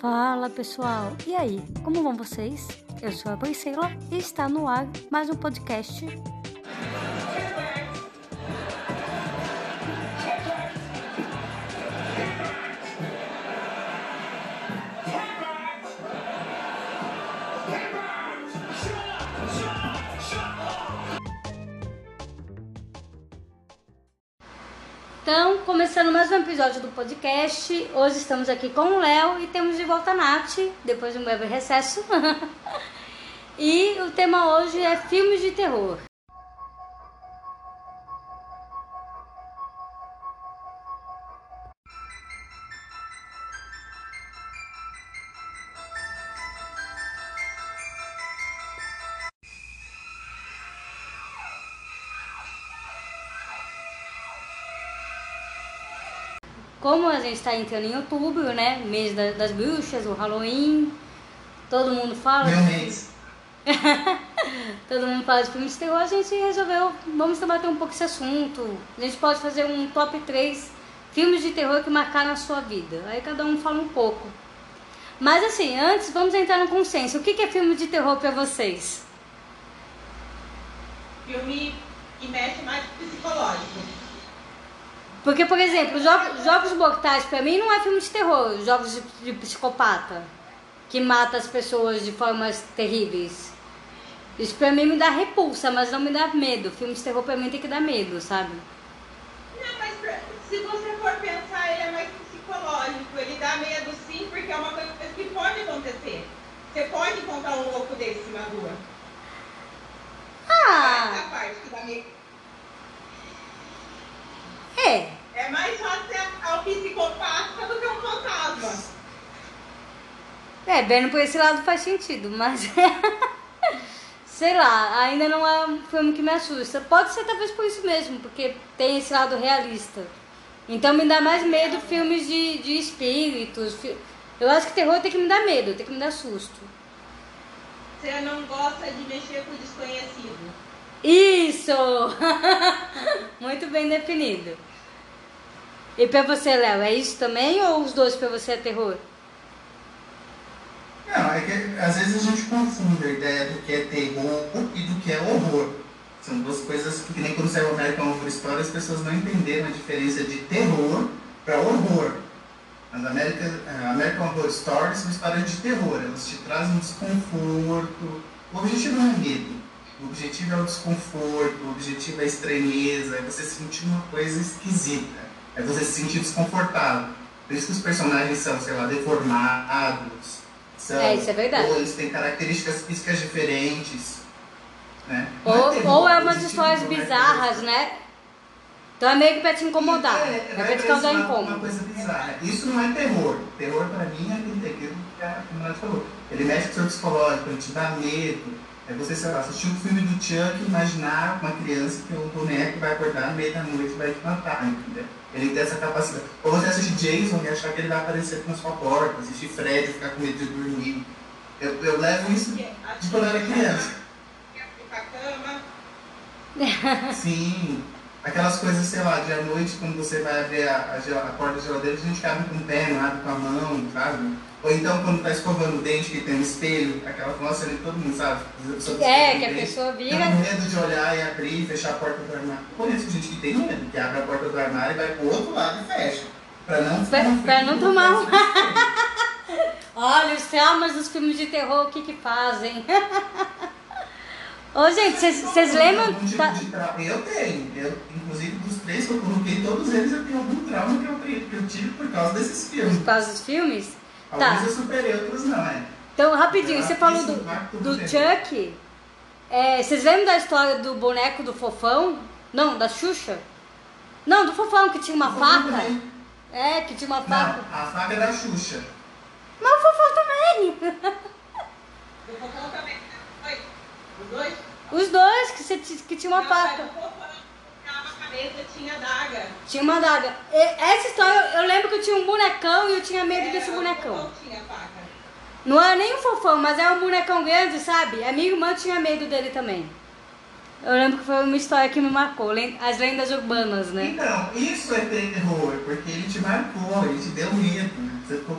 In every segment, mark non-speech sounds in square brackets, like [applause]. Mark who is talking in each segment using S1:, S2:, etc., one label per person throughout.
S1: Fala pessoal, e aí, como vão vocês? Eu sou a Priscila e está no ar mais um podcast. Começando mais um episódio do podcast. Hoje estamos aqui com o Léo e temos de volta a Nath, depois de um breve recesso. [laughs] e o tema hoje é filmes de terror. Como a gente está entrando em outubro, né? Mês da- das bruxas, o Halloween, todo mundo fala.
S2: Meu mês. [laughs]
S1: Todo mundo fala de filmes de terror, a gente resolveu, vamos debater um pouco esse assunto. A gente pode fazer um top 3 filmes de terror que marcaram a sua vida. Aí cada um fala um pouco. Mas assim, antes vamos entrar no consenso. O que é filme de terror pra vocês?
S3: filme que mexe mais psicológico.
S1: Porque, por exemplo, Jogos, Jogos Mortais pra mim não é filme de terror, jogos de, de psicopata que mata as pessoas de formas terríveis. Isso pra mim me dá repulsa, mas não me dá medo. Filme de terror pra mim tem que dar medo, sabe?
S3: Não, mas pra- se você for pensar, ele é mais psicológico. Ele dá medo sim, porque é uma coisa que pode acontecer. Você pode encontrar um louco desse na rua. Essa
S1: Ah,
S3: parte que dá medo.
S1: É.
S3: É mais fácil ser um psicopata do que um fantasma.
S1: É, vendo por esse lado faz sentido, mas. [laughs] Sei lá, ainda não é um filme que me assusta. Pode ser talvez por isso mesmo, porque tem esse lado realista. Então me dá mais medo filmes de, de espíritos. Eu acho que terror tem que me dar medo, tem que me dar susto.
S3: Você não gosta de mexer com o desconhecido.
S1: Isso! [laughs] Muito bem definido. E pra você, Léo, é isso também ou os dois pra você é terror?
S2: Não, é que às vezes a gente confunde a ideia do que é terror e do que é horror. São duas coisas que, nem quando saiu o American Horror Story, as pessoas não entenderam a diferença de terror para horror. As American, eh, American Horror Stories são histórias de terror, elas te trazem um desconforto. O objetivo não é medo, o objetivo é o desconforto, o objetivo é a estranheza, é você sentir uma coisa esquisita, é você se sentir desconfortável. Por isso que os personagens são, sei lá, deformados, são,
S1: É, isso é verdade.
S2: ou eles têm características físicas diferentes. Né? Não
S1: Ou,
S2: terror,
S1: ou é umas histórias
S2: não é
S1: bizarras, né? Então é meio que pra te incomodar.
S2: é,
S1: É,
S2: vai
S1: pra te causar
S2: trazer uma,
S1: incômodo.
S2: coisa bizarra. Isso não é terror. Terror pra mim é aquilo que a comunidade falou. Ele mexe com o seu psicológico, ele te dá medo. É você, sei lá, assistir um filme do Chuck e imaginar uma criança que um boneco vai acordar no meio da noite e vai te matar, entendeu? Ele tem essa capacidade. Ou você assistir Jason e achar que ele vai aparecer na sua porta, assistir Fred e ficar com medo de dormir. Eu, eu levo isso
S3: Que
S2: de quando eu era criança. [laughs] [laughs] Sim, aquelas coisas, sei lá, de à noite, quando você vai abrir a, a a porta da geladeira, a gente abre com o pé, não abre com a mão, sabe? Ou então quando tá escovando o dente, que tem um espelho, aquela nossa ali, todo mundo sabe.
S1: É, que a
S2: dente.
S1: pessoa
S2: Tem
S1: vira.
S2: medo de olhar e abrir e fechar a porta do armário. Eu conheço gente que tem medo, que abre a porta do armário e vai pro outro lado e fecha. Pra não
S1: Pra-
S2: ficar
S1: pra não tomar um-. [laughs] Olha, os traumas dos filmes de terror, o que que fazem? [laughs] Ô, gente, vocês lembram?
S2: Tipo
S1: tá-
S2: de trauma. Eu tenho. Eu, inclusive, dos três que eu coloquei, todos eles eu tenho algum trauma que eu, que eu tive por causa desses filmes.
S1: Por causa dos filmes?
S2: Alguns
S1: Tá.
S2: eu superei, outros não, é.
S1: Então, rapidinho, você falou do, do. Chuck. É, vocês lembram da história do boneco do fofão? Não, da Xuxa? Não, do fofão que tinha uma faca.
S2: também.
S1: É, que tinha uma
S2: Não,
S1: faca.
S2: a faca é da Xuxa.
S1: Mas o fofão também.
S3: O fofão também. Oi. Os dois?
S1: Os dois que, você, que tinha uma
S3: Não,
S1: faca.
S3: Mas o fofão ficava a cabeça, tinha daga.
S1: Tinha uma daga. E- Essa história, eu lembro que eu tinha um bonecão e eu tinha medo
S3: É,
S1: desse bonecão.
S3: tinha faca.
S1: Não era nem um fofão, mas era um bonecão grande, sabe? A minha irmã tinha medo dele também. Eu lembro que foi uma história que me marcou, as lendas urbanas, né?
S2: Então, isso é terror, porque ele te marcou, ele te deu medo. Você ficou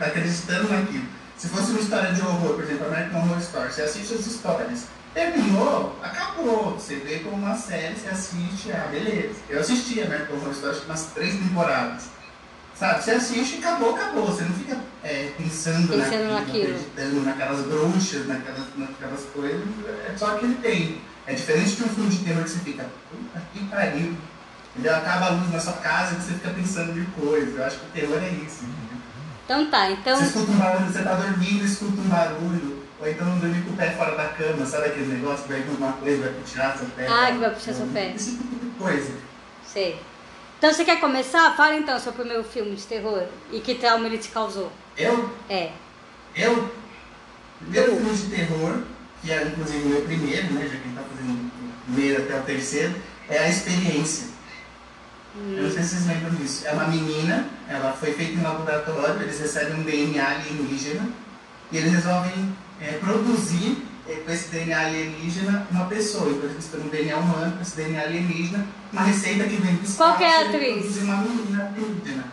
S2: acreditando naquilo. Se fosse uma história de horror, por exemplo, American Horror Story, você assiste as histórias, terminou, acabou. Você vê como uma série, você assiste, ah, beleza. Eu assisti American Horror Story, acho que umas três temporadas. Sabe, você assiste e acabou, acabou. Você não fica é, pensando,
S1: Pensando
S2: naquilo,
S1: naquilo.
S2: acreditando naquelas bruxas, naquelas, naquelas coisas. É só aquele tempo. É diferente de um filme de terror que você fica, puta que pariu. Entendeu? Acaba a luz na sua casa e você fica pensando de coisa. Eu acho que o terror é isso. entendeu?
S1: Então tá, então.
S2: Você escuta um barulho, você tá dormindo, escuta um barulho. Ou então dormir com o pé fora da cama, sabe aquele negócio que vai uma coisa, vai puxar seu pé.
S1: Ah, que vai puxar seu pé.
S2: Esse tipo de coisa.
S1: Sei. Então você quer começar? Fala então seu primeiro filme de terror e que trauma ele te causou.
S2: Eu,
S1: É.
S2: eu, primeiro filme de terror, que é inclusive o meu primeiro, né, já que a gente tá fazendo o primeiro até o terceiro, é A Experiência. Eu não sei se vocês lembram disso. É uma menina, ela foi feita em laboratório, eles recebem um DNA alienígena e eles resolvem é, produzir é, com esse DNA alienígena uma pessoa. Então eles misturam um DNA humano com esse DNA alienígena, uma receita que vem do espaço.
S1: Qual que é a atriz?
S2: produzir uma menina alienígena.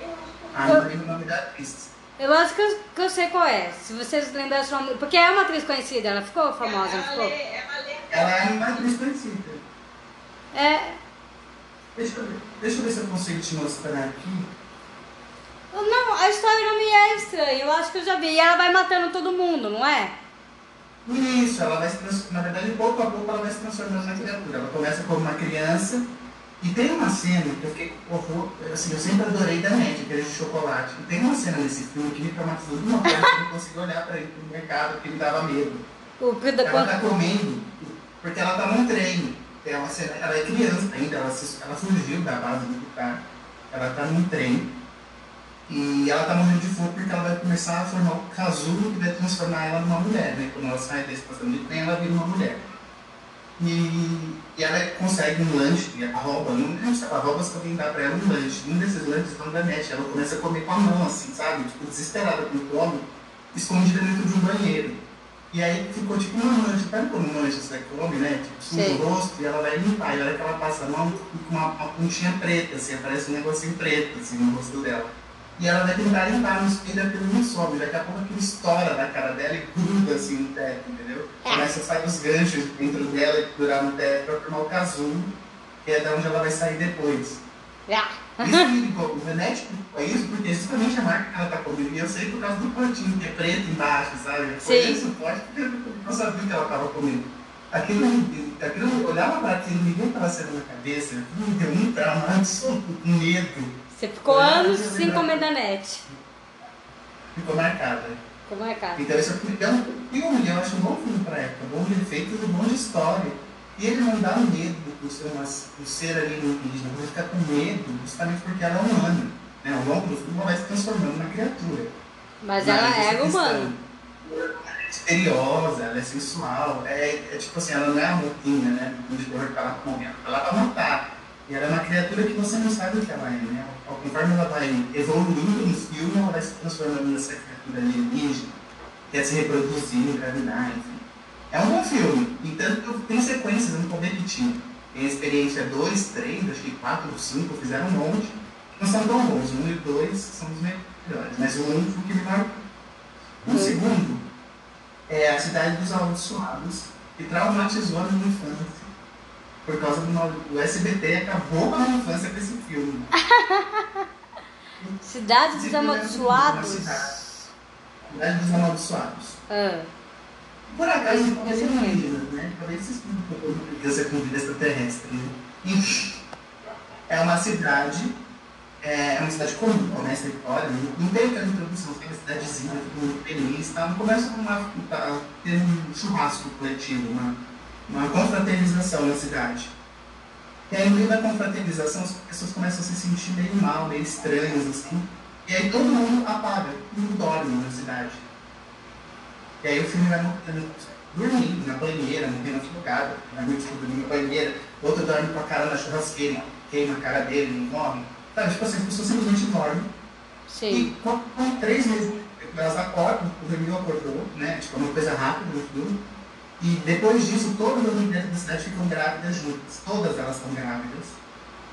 S3: Eu acho que
S2: Ah, não lembro o nome da atriz.
S1: Eu acho que eu, que eu sei qual é. Se vocês lembram o nome. Porque é uma atriz conhecida, ela ficou famosa, não
S3: ela
S1: ficou?
S3: lê Ela
S2: é uma atriz conhecida.
S1: É.
S2: Deixa eu, ver, deixa eu ver se eu consigo te mostrar aqui.
S1: Não, a história não me é estranha. Eu acho que eu já vi. E ela vai matando todo mundo, não é?
S2: Isso, ela vai se trans... na verdade, pouco a pouco ela vai se transformando na criatura. Ela começa como uma criança e tem uma cena que eu fiquei horror, assim, eu sempre adorei da net, aquele de chocolate. E tem uma cena nesse filme que me traumatizou de uma forma que eu não consegui olhar para ele no mercado porque me dava medo.
S1: O que da
S2: Ela tá comendo porque ela tá num trem. Tem uma cena, ela é criança ainda, ela, se- ela fugiu da base militar. Ela tá num trem e ela tá morrendo de fome porque ela vai começar a formar o casulo que vai transformar ela numa mulher, né? Quando ela sai da estação de trem, ela vira uma mulher. E, e ela consegue um lanche, e ela rouba, não lembro se ela rouba se alguém dá pra ela um lanche. Um desses lanches estão da net, ela começa a comer com a mão, assim, sabe? Tipo, desesperada com fome, escondida dentro de um banheiro. E aí ficou tipo uma mancha, sabe como mancha você come, né? Tipo,
S1: Sei.
S2: o rosto e ela vai limpar. E a hora que ela passa a mão, fica uma, uma pontinha preta, assim, aparece um negocinho preto, assim, no rosto dela. E ela vai tentar limpar no espelho, aquilo não sobe. Daqui a pouco aquilo estoura da cara dela e gruda, assim, no teto, entendeu?
S1: É.
S2: Começa a sair os ganchos dentro dela e durar no teto pra formar o casulo, que é da onde ela vai sair depois. Isso me ligou, o Venete é isso porque justamente a marca que ela tá comendo, e eu sei por causa do potinho, que é preto embaixo, sabe? Foi
S1: Sim.
S2: esse o pote porque eu não sabia o que ela tava comendo. Aquilo, aquilo eu olhava para aquilo, me veio aquela cena na cabeça, me deu um trauma absoluto, um medo.
S1: Você ficou anos sem comer da net.
S2: Ficou marcada.
S1: Como é, cara?
S2: Então esse é um filme, eu acho um bom filme pra época, bom de efeitos e bom de história. E ele não dá medo por ser, uma, por ser alienígena, você fica com medo justamente porque ela é humana. Né? Ao longo do filme ela vai se transformando na criatura.
S1: Mas ela é
S2: questão,
S1: humana.
S2: Ela é misteriosa, ela é sensual, é, é tipo assim, ela não é a roupinha, né? Do de horror que ela come, ela tá matar. E ela é uma criatura que você não sabe o que ela é, né? Conforme ela vai evoluindo no filme, ela vai se transformando nessa criatura alienígena, quer se reproduzir, engravidar, enfim. É um bom filme, entanto tem sequências, eu não vou repetir. Tem a experiência 2, 3, acho que 4 ou 5, fizeram um monte. Não são tão bons, um e o dois são os melhores, mas o um foi o que me marcou. O
S1: Hum.
S2: segundo é a Cidade dos Amaldiçoados, que traumatizou a minha infância. Por causa do o SBT acabou com a infância com esse filme. [laughs]
S1: Cidade dos Amaldiçoados.
S2: Cidade dos Amaldiçoados.
S1: Ah,
S2: Por acaso,
S1: eu
S2: não
S1: não lembro.
S2: vida, né? Talvez vocês não criança com vida extraterrestre. Né? Enfim, é uma cidade, é uma cidade comum, começa a história, não não tem aquela introdução, tem uma cidadezinha, todo mundo feliz, tá? começa com uma, tá, ter um churrasco coletivo, uma, uma confraternização na cidade. E aí, no meio da confraternização, as pessoas começam a se sentir meio mal, meio estranhas, assim. E aí todo mundo apaga, todo mundo dorme na cidade. E aí o filme vai mostrando dormindo na banheira, morrendo afogado, na noite dormindo na banheira, outro dorme com a cara na churrasqueira, queima a cara dele, não morre. Sabe, tipo assim, as pessoas simplesmente dormem.
S1: sim.
S2: E com, com três meses, elas acordam, o Remil acordou, né? Tipo, é uma coisa rápida no filme. E depois disso, todas as mulheres da cidade ficam grávidas juntas. Todas elas estão grávidas.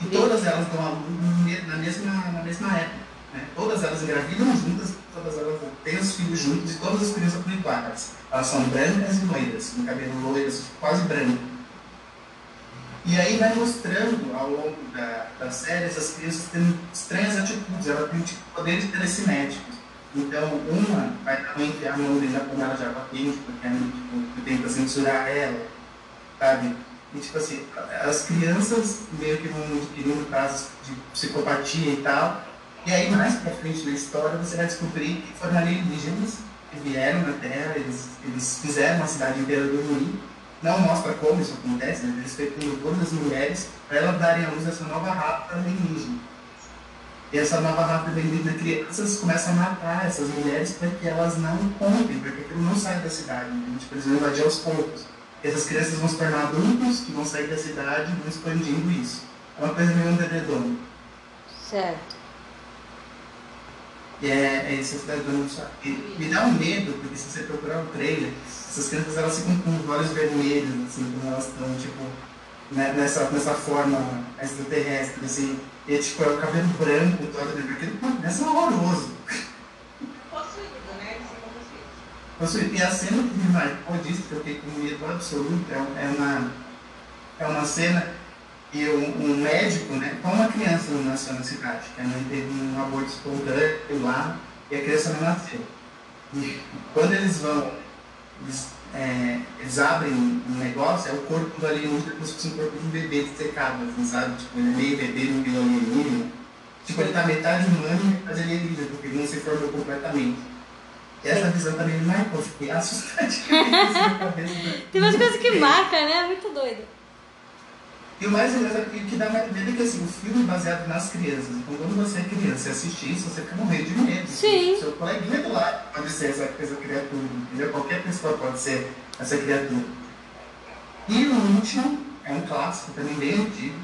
S2: E todas elas dão a luz no me- na mesma, na mesma época. Né? Todas elas engravidam juntas, todas elas têm os filhos juntos e todas as crianças pluriplatas. Elas são brancas e loiras, com cabelo loiro, quase branco. E aí vai mostrando ao longo da, da série essas crianças tendo estranhas atitudes, elas têm tipo, poderes telecinéticos. Então, uma vai também a mão dentro da panela de água quente, porque tipo, tenta censurar ela, sabe? E, tipo assim, as crianças meio que vão adquirindo casos de psicopatia e tal. E aí, mais pra frente na história, você vai descobrir que foram alienígenas que vieram na Terra, eles, eles fizeram a cidade inteira dormir não mostra como isso acontece, né? eles fecundam todas as mulheres para elas darem à luz essa nova raça alienígena. E essa nova raça alienígena, crianças começam a matar essas mulheres para que elas não contem, para que aquilo não saia da cidade. A gente precisa invadir aos poucos. E essas crianças vão se tornar adultos que vão sair da cidade e vão expandindo isso. É uma coisa meio underdog.
S1: Certo.
S2: E é, é isso que está dando. Me dá um medo, porque se você procurar o trailer, essas crianças elas ficam com os olhos vermelhos, assim, quando elas estão, tipo, né, nessa, nessa forma extraterrestre, assim. E tipo, é o cabelo branco todo, né? Porque começa é horroroso.
S3: Possuído, né?
S2: Possuído. E a cena que me marcou disso, que eu fiquei com medo absoluto, é, é, uma, é uma cena e um, um, médico, né, com uma criança não nasceu na cidade, que a mãe teve um aborto espontâneo lá e a criança não nasceu. E quando eles vão eles, é, eles abrem um negócio, é o corpo do alienígena como se fosse um corpo de um bebê dessecado, assim, sabe? Tipo, ele é meio bebê, meio alienígena. Tipo, ele tá metade humano e metade alienígena, porque ele não se formou completamente. E essa visão também me marcou, fiquei assustadinha.
S1: Tem umas coisas que marcam, né? Muito doido.
S2: E o mais engraçado que, que dá mais medo é que assim, o filme é baseado nas crianças. Então quando você é criança e assiste isso, você fica morrendo de medo.
S1: Sim.
S2: Seu coleguinha do lado pode ser essa, essa criatura, entendeu? Qualquer pessoa pode ser essa criatura. E o último é um clássico também bem antigo,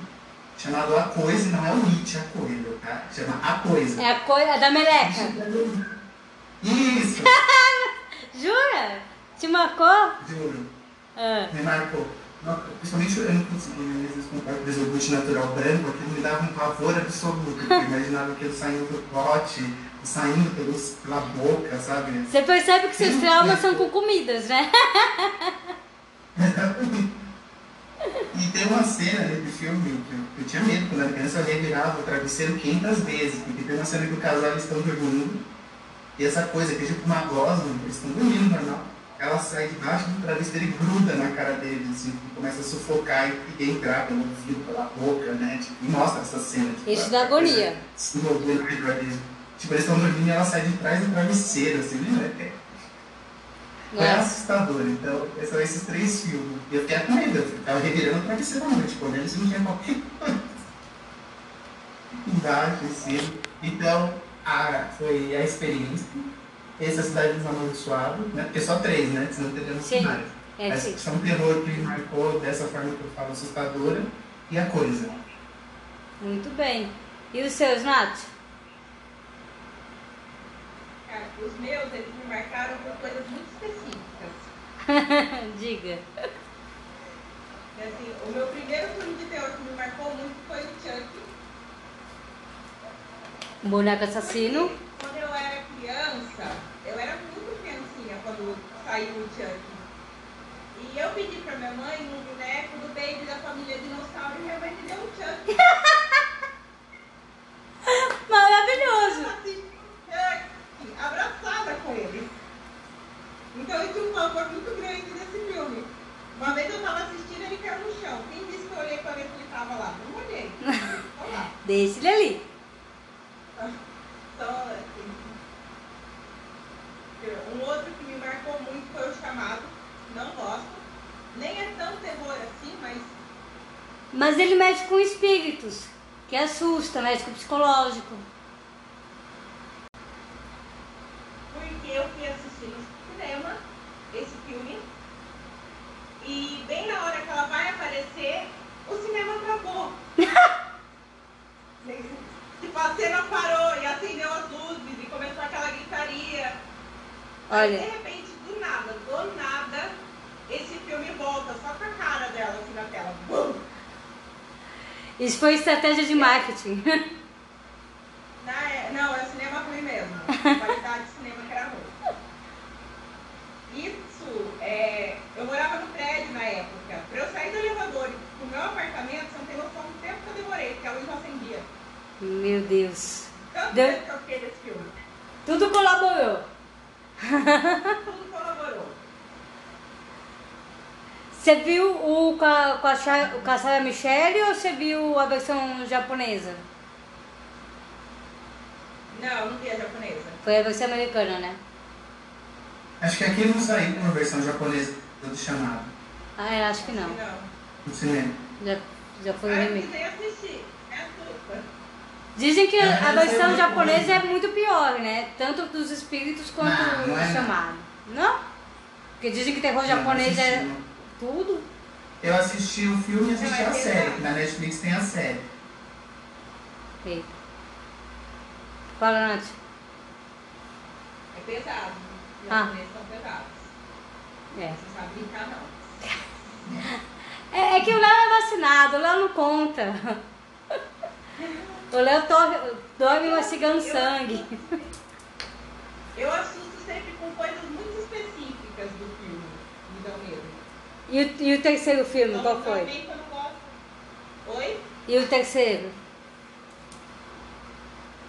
S2: chamado A Coisa, não é o It, a coisa, tá? Chama A Coisa.
S1: É a coisa da meleca.
S2: Isso! [laughs]
S1: Jura? Te marcou?
S2: Juro.
S1: Ah.
S2: Me marcou. Principalmente eu não conseguia, às vezes, comprar natural branco, aquilo me dava um pavor absoluto, eu imaginava aquilo saindo do pote, saindo pelos, pela boca, sabe?
S1: Você percebe que seus traumas são com comidas, né? [laughs]
S2: e tem uma cena nesse filme que eu, eu, tinha medo, quando era criança eu revirava o travesseiro 500 vezes, porque tem uma cena que o casal eles estão dormindo, e essa coisa que é tipo uma gosma, eles estão dormindo normal ela sai debaixo do travesseiro e gruda na cara deles, assim, começa a sufocar e, entrar pelo ouvido, pela boca, né? Tipo, e mostra essa cena. Tipo,
S1: Isso da agonia.
S2: Envolvendo Tipo, eles estão dormindo e ela sai de trás do travesseiro, assim, né? É, é assustador. Então, são esses três filmes. E eu fiquei com medo, eu tava revirando o travesseiro à noite, olhando se não tinha qualquer coisa. [laughs] Embaixo, em cima. Então, a, foi a experiência esse é Cidade dos Amaldiçoados, né? Porque só três, né? Senão teríamos
S1: sim.
S2: mais.
S1: É,
S2: Mas
S1: sim.
S2: são terror que me marcou dessa forma que eu falo, assustadora, e a coisa.
S1: Muito bem. E os seus, Nath?
S3: Cara, os meus, eles me marcaram por coisas muito específicas. [laughs]
S1: Diga.
S3: Assim, o meu primeiro filme de terror que me marcou muito foi o Chuck.
S1: Boneco assassino.
S3: Quando eu era criança, eu era muito criancinha quando saiu o Chuck. E eu pedi pra minha mãe um boneco do baby da família dinossauro e minha mãe me deu [laughs] o Chuck.
S1: Maravilhoso!
S3: Assim, Chuck, abraçada com ele. Então eu tinha um favor muito grande desse filme. Uma vez eu tava assistindo ele caiu no chão. Quem disse que eu olhei pra ver se ele tava lá? Não olhei. [laughs]
S1: Deixa ele ali.
S3: Então, assim, um outro que me marcou muito foi o chamado. Não gosto. Nem é tão terror assim, mas
S1: Mas ele mexe com espíritos, que assusta, mexe com psicológico.
S3: porque eu fui assistir no cinema esse filme. E bem na hora que ela vai aparecer, o cinema travou. [laughs] tipo, a cena parou e acendeu as luzes e começou aquela gritaria. Aí, de
S1: Olha,
S3: repente, Isso foi estratégia de marketing. Não, é, não é cinema ruim mesmo. Qualidade de cinema que era ruim.
S1: Isso, é, eu morava no prédio
S3: na época. Pra eu sair do elevador pro meu apartamento, você não tem noção do
S1: tempo que
S3: eu demorei, porque a luz não acendia.
S1: Meu Deus.
S3: Tanto tempo que eu fiquei nesse filme. Tudo colaborou.
S1: Tudo Você viu o com a, com a, Cha- com a Sarah Michelle ou você viu a versão japonesa?
S3: Não, não vi a japonesa.
S1: Foi a versão americana, né?
S2: Acho que aqui não saiu uma versão japonesa do chamado
S1: Ah, é, acho que não.
S3: Não.
S2: no cinema.
S1: Já, já foi
S3: Ah, eu
S1: remake.
S3: precisei assistir. É a culpa.
S1: Dizem que
S2: É,
S1: a versão
S2: é
S1: japonesa é muito pior, né? Tanto dos espíritos quanto
S2: Não, não é
S1: do
S2: não.
S1: chamado. Não? Porque dizem que terror
S2: Não,
S1: japonês
S2: assisti,
S1: é
S2: não.
S1: Tudo.
S2: Eu assisti o filme e assisti
S3: Não, é
S2: a série, na Netflix tem a série.
S1: Eita. Fala, Nath.
S3: É pesado. Os
S1: Ah.
S3: são pesados.
S1: É.
S3: Você sabe brincar, não.
S1: É, é que o Léo é vacinado, o Léo não conta. [laughs] O Léo dorme mastigando sangue.
S3: Eu assusto sempre com coisas muito específicas do filme. Me dão medo.
S1: E o, e o terceiro filme,
S3: Não-
S1: qual foi?
S3: Não gosto. Oi?
S1: E o terceiro?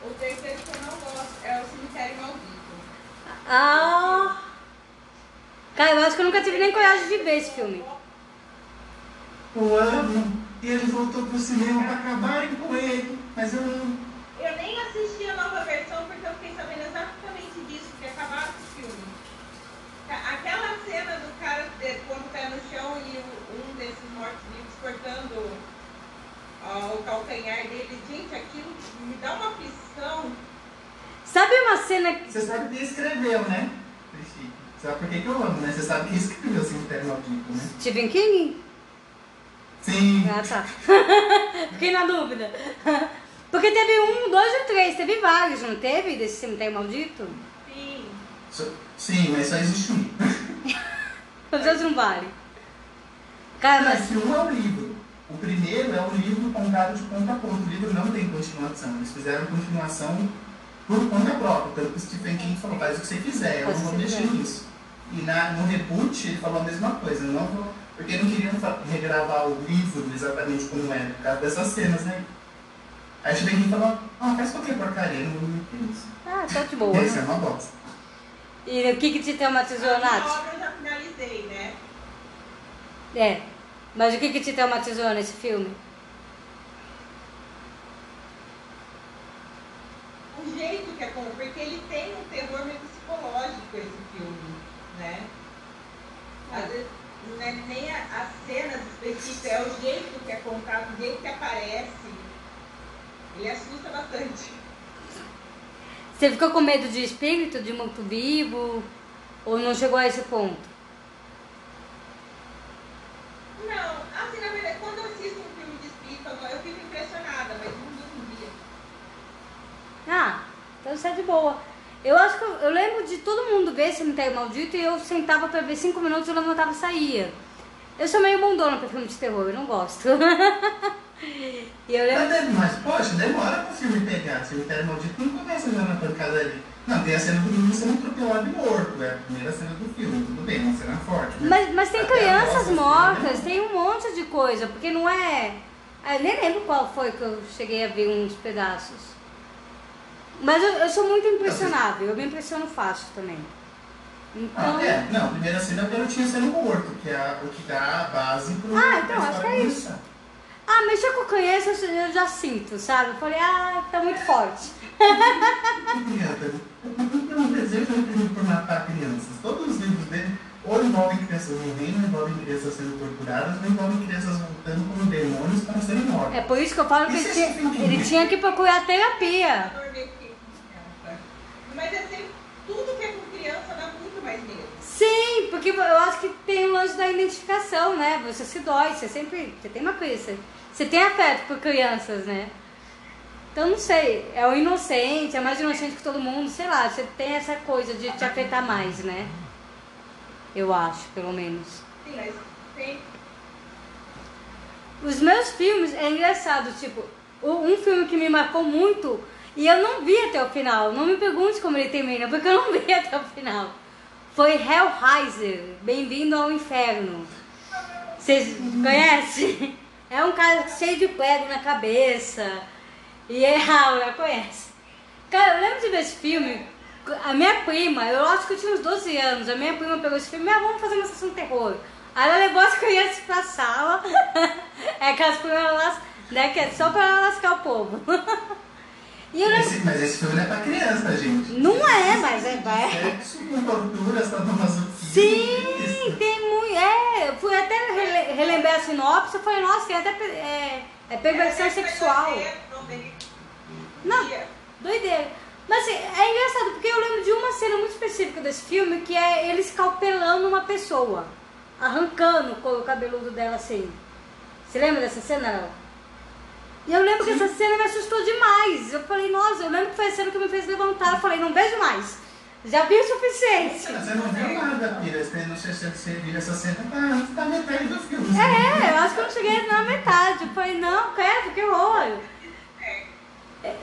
S3: O terceiro que eu não gosto é o Cemitério Maldito.
S1: Ah! Cara, eu acho que eu nunca tive nem coragem de ver esse filme.
S2: Eu amo. E ele voltou pro cinema pra acabarem com ele. Mas eu amo.
S3: Eu nem assisti a nova versão porque eu fiquei sabendo exatamente disso, que acabaram com o filme. Aquela cena do cara de- quando o pé no chão e o- um desses mortos-vivos cortando ó, o calcanhar dele, gente, aquilo me dá uma aflição.
S1: Sabe uma cena que.
S2: Você sabe quem escreveu, né? Sabe por que, que eu amo, né? Você sabe quem escreveu o Cemitério Maldito, né?
S1: Stephen King?
S2: Sim.
S1: Ah, tá. [laughs] Fiquei na dúvida. Porque teve um, dois ou três, teve vários, não teve? Desse cemitério maldito?
S3: Sim.
S2: So- Sim, mas só existe um.
S1: Outros não valem. Cara,
S2: Mas
S1: mas.
S2: que um é o livro. O primeiro é um livro contado de ponta a ponta. O livro não tem continuação. Eles fizeram continuação por conta própria. Tanto que o Stephen King falou, faz o que você quiser, eu não vou mexer nisso. E na, no reboot ele falou a mesma coisa, eu não vou. Porque não queriam regravar o livro exatamente como era, por causa dessas cenas, né? Aí o Stephen King falou, ah, faz qualquer porcaria, não vou meter nisso.
S1: Ah, tá de boa.
S2: Esse é
S1: né?
S2: uma bosta.
S1: E o que que te traumatizou,
S3: a
S1: Nath?
S3: obra eu já finalizei, né?
S1: É. Mas o que que te traumatizou nesse filme?
S3: o jeito que é como, porque ele tem um terror meio psicológico esse filme, né? Às vezes não é nem a- as cenas específicas, é o jeito que é contado, o jeito que aparece. Ele assusta bastante.
S1: Você ficou com medo de espírito, de morto-vivo? Ou não chegou a esse ponto?
S3: Não, assim, na verdade, quando eu assisto um filme de espírito, eu eu fico impressionada, mas não durmo dia.
S1: Ah, então isso é de boa. Eu acho que eu, eu lembro de todo mundo ver Cemitério Maldito e eu sentava pra ver cinco minutos, eu levantava e saía. Eu sou meio bundona pra filme de terror, eu não gosto. [laughs] e eu
S2: Mas,
S1: lembro.
S2: deve- mas, poxa, demora pro filme pegar. Cemitério Maldito não começa já na pancadaria. Não, tem a cena do menino sendo atropelado e morto. É a primeira cena do filme. Tudo bem, é uma cena forte.
S1: Mas, mas tem
S2: Até a
S1: crianças mortas, tem um monte de coisa, porque não é. Ah, Eu nem lembro qual foi que eu cheguei a ver uns pedaços. Mas eu, eu sou muito impressionável, eu me impressiono fácil também. Então.
S2: Ah, é. Não, a primeira cena é o garotinho sendo morto, que é o que dá a base pro.
S1: Ah, então, acho que é
S2: começar.
S1: Ah, mexer com criança eu eu já sinto, sabe? Eu falei, ah, tá muito forte.
S2: Criança, Ele tem um desejo por matar crianças. Todos os livros dele ou envolvem crianças morrendo, ou envolvem crianças sendo torturadas, ou envolvem crianças voltando como demônios para serem mortas.
S1: É por isso que eu falo que ele
S2: é
S1: tinha, ele tinha que procurar terapia.
S3: Com criança. Mas é sempre, tudo que é com criança dá muito mais medo.
S1: Sim, porque eu acho que tem o lance da identificação, né? Você se dói, você sempre. Você tem uma coisa. Você tem afeto por crianças, né? Então não sei, é o inocente, é mais inocente que todo mundo, sei lá, você tem essa coisa de te afetar mais, né? Eu acho, pelo menos.
S3: Sim, mas tem.
S1: Os meus filmes, é engraçado, tipo, um filme que me marcou muito e eu não vi até o final. Não me pergunte como ele termina, [laughs] porque eu não vi até o final. Foi Hellraiser, Bem-vindo ao Inferno. Vocês conhecem? É um cara cheio de prego na cabeça. E é Aura, conhece? Cara, eu lembro de ver esse filme A minha prima, eu acho que eu tinha uns 12 anos, a minha prima pegou esse filme, ah, vamos fazer uma sessão de terror. Aí ela levou as crianças pra sala, [laughs] é aquelas primas, né, que é só pra lascar o povo. [laughs]
S2: E eu esse, mas esse filme não é pra criança, gente.
S1: Não é, mas é.
S2: Sexo com tortura, sadomasoquismo.
S1: Sim, tem É, eu fui até rele, relembrar a sinopse, eu falei, nossa, tem até. É, é perversão sexual. Não, doideira. Mas assim, é engraçado, porque eu lembro de uma cena muito específica desse filme, que é ele escalpelando uma pessoa, arrancando o cabeludo dela assim. Você lembra dessa cena? E eu lembro que essa cena me assustou demais. Eu falei, nossa, eu lembro que foi a cena que me fez levantar. Eu falei, não vejo mais. Já vi o suficiente.
S2: Você não viu nada, Pira. Você não sei se você viu essa cena tá, metade do filme.
S1: É, eu acho que eu não cheguei na metade. Eu falei, não, credo, que horror.